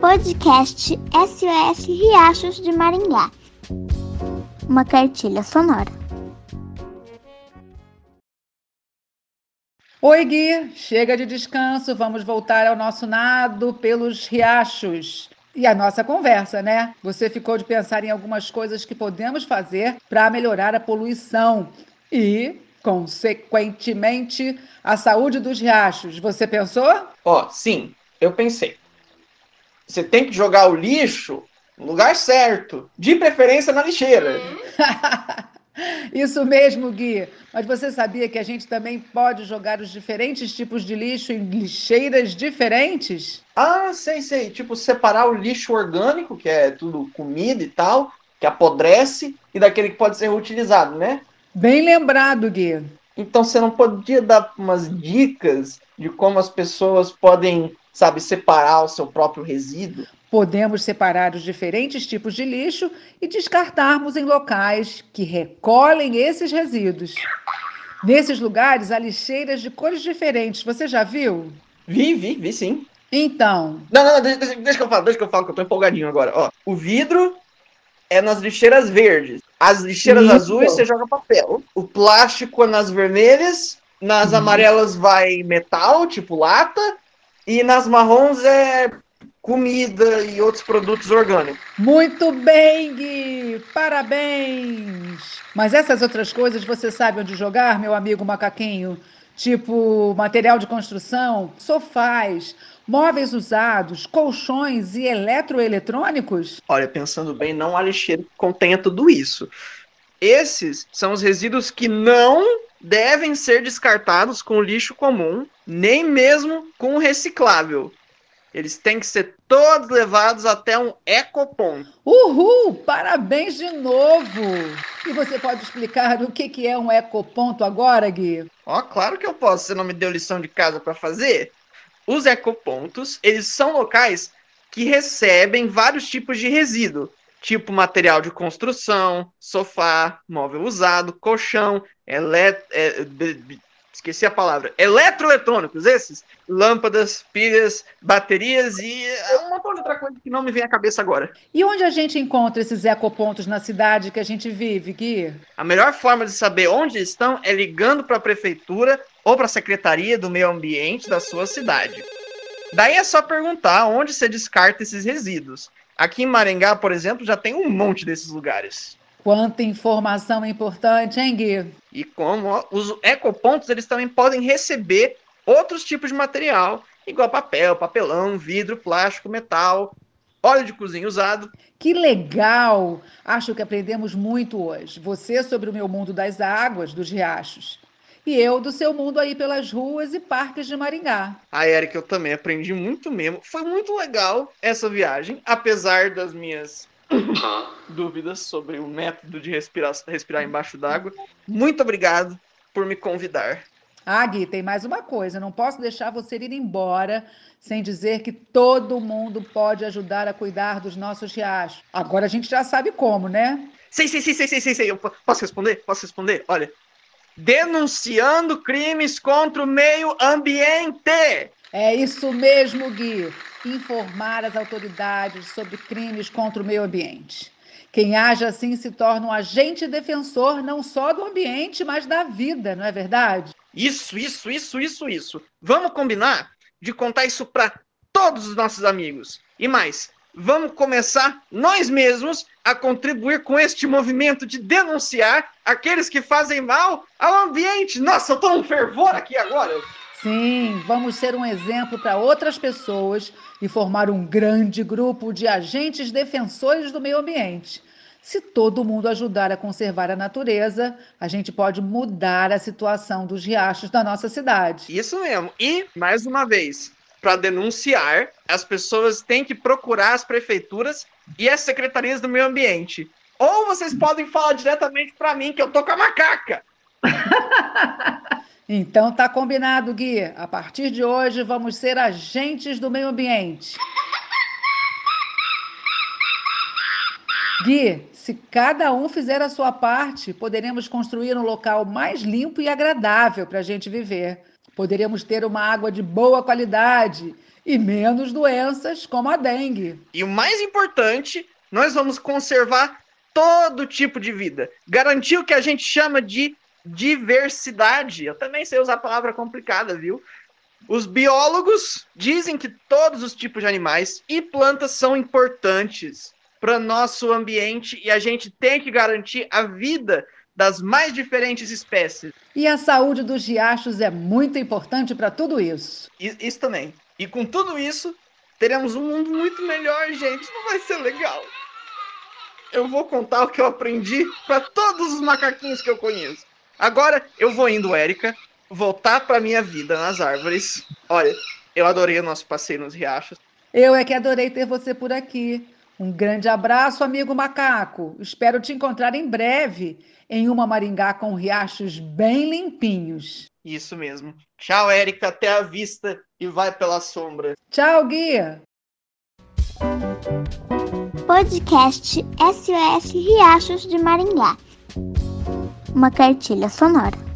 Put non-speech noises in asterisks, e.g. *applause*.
Podcast SOS Riachos de Maringá. Uma cartilha sonora. Oi, Gui. Chega de descanso. Vamos voltar ao nosso nado pelos riachos. E a nossa conversa, né? Você ficou de pensar em algumas coisas que podemos fazer para melhorar a poluição e, consequentemente, a saúde dos riachos. Você pensou? Ó, oh, sim, eu pensei. Você tem que jogar o lixo no lugar certo, de preferência na lixeira. *laughs* Isso mesmo, Gui. Mas você sabia que a gente também pode jogar os diferentes tipos de lixo em lixeiras diferentes? Ah, sei, sei. Tipo, separar o lixo orgânico, que é tudo comida e tal, que apodrece, e daquele que pode ser reutilizado, né? Bem lembrado, Gui. Então você não podia dar umas dicas de como as pessoas podem, sabe, separar o seu próprio resíduo? Podemos separar os diferentes tipos de lixo e descartarmos em locais que recolhem esses resíduos. Nesses lugares há lixeiras de cores diferentes. Você já viu? Vi, vi, vi sim. Então. Não, não, não deixa, deixa, que eu falo, deixa que eu falo, que eu tô empolgadinho agora. Ó, o vidro é nas lixeiras verdes. As lixeiras Isso. azuis você joga papel. O plástico é nas vermelhas. Nas uhum. amarelas vai metal, tipo lata. E nas marrons é comida e outros produtos orgânicos. Muito bem, Gui! Parabéns! Mas essas outras coisas você sabe onde jogar, meu amigo macaquinho? Tipo material de construção, sofás, móveis usados, colchões e eletroeletrônicos? Olha, pensando bem, não há lixeiro que contenha tudo isso. Esses são os resíduos que não devem ser descartados com lixo comum, nem mesmo com reciclável. Eles têm que ser todos levados até um ecoponto. Uhul! Parabéns de novo! E você pode explicar o que é um ecoponto agora, Gui? Ó, oh, claro que eu posso. Você não me deu lição de casa para fazer? Os ecopontos, eles são locais que recebem vários tipos de resíduo, tipo material de construção, sofá, móvel usado, colchão, elet é, esqueci a palavra, eletroeletrônicos, esses, lâmpadas, pilhas, baterias e é uma outra coisa que não me vem à cabeça agora. E onde a gente encontra esses ecopontos na cidade que a gente vive, Gui? A melhor forma de saber onde estão é ligando para a prefeitura ou para a secretaria do meio ambiente da sua cidade. Daí é só perguntar onde você descarta esses resíduos. Aqui em Maringá, por exemplo, já tem um monte desses lugares. Quanta informação importante, hein, Gui? E como os ecopontos, eles também podem receber outros tipos de material, igual papel, papelão, vidro, plástico, metal, óleo de cozinha usado. Que legal! Acho que aprendemos muito hoje. Você sobre o meu mundo das águas, dos riachos. E eu do seu mundo aí pelas ruas e parques de Maringá. A Erika, eu também aprendi muito mesmo. Foi muito legal essa viagem, apesar das minhas *coughs* dúvidas sobre o método de respirar, respirar embaixo d'água. Muito obrigado por me convidar. Ah, Gui, tem mais uma coisa. Não posso deixar você ir embora sem dizer que todo mundo pode ajudar a cuidar dos nossos riachos. Agora a gente já sabe como, né? Sei, sei, sei, sei, sei, sei, sei. Eu posso responder? Posso responder? Olha, denunciando crimes contra o meio ambiente. É isso mesmo, Gui informar as autoridades sobre crimes contra o meio ambiente. Quem age assim se torna um agente defensor não só do ambiente, mas da vida, não é verdade? Isso, isso, isso, isso, isso. Vamos combinar de contar isso para todos os nossos amigos. E mais, vamos começar nós mesmos a contribuir com este movimento de denunciar aqueles que fazem mal ao ambiente. Nossa, eu tô um fervor aqui agora. Sim, vamos ser um exemplo para outras pessoas e formar um grande grupo de agentes defensores do meio ambiente. Se todo mundo ajudar a conservar a natureza, a gente pode mudar a situação dos riachos da nossa cidade. Isso mesmo. E, mais uma vez, para denunciar, as pessoas têm que procurar as prefeituras e as secretarias do meio ambiente. Ou vocês podem falar diretamente para mim, que eu tô com a macaca. *laughs* Então tá combinado, Gui. A partir de hoje vamos ser agentes do meio ambiente. Gui, se cada um fizer a sua parte, poderemos construir um local mais limpo e agradável para a gente viver. Poderemos ter uma água de boa qualidade e menos doenças como a dengue. E o mais importante, nós vamos conservar todo tipo de vida. Garantir o que a gente chama de diversidade. Eu também sei usar palavra complicada, viu? Os biólogos dizem que todos os tipos de animais e plantas são importantes para nosso ambiente e a gente tem que garantir a vida das mais diferentes espécies. E a saúde dos riachos é muito importante para tudo isso. Isso também. E com tudo isso, teremos um mundo muito melhor, gente. Não vai ser legal. Eu vou contar o que eu aprendi para todos os macaquinhos que eu conheço. Agora eu vou indo, Érica, voltar para minha vida nas árvores. Olha, eu adorei o nosso passeio nos riachos. Eu é que adorei ter você por aqui. Um grande abraço, amigo macaco. Espero te encontrar em breve em uma Maringá com riachos bem limpinhos. Isso mesmo. Tchau, Érica. Até a vista e vai pela sombra. Tchau, guia. Podcast SOS Riachos de Maringá. Uma cartilha sonora.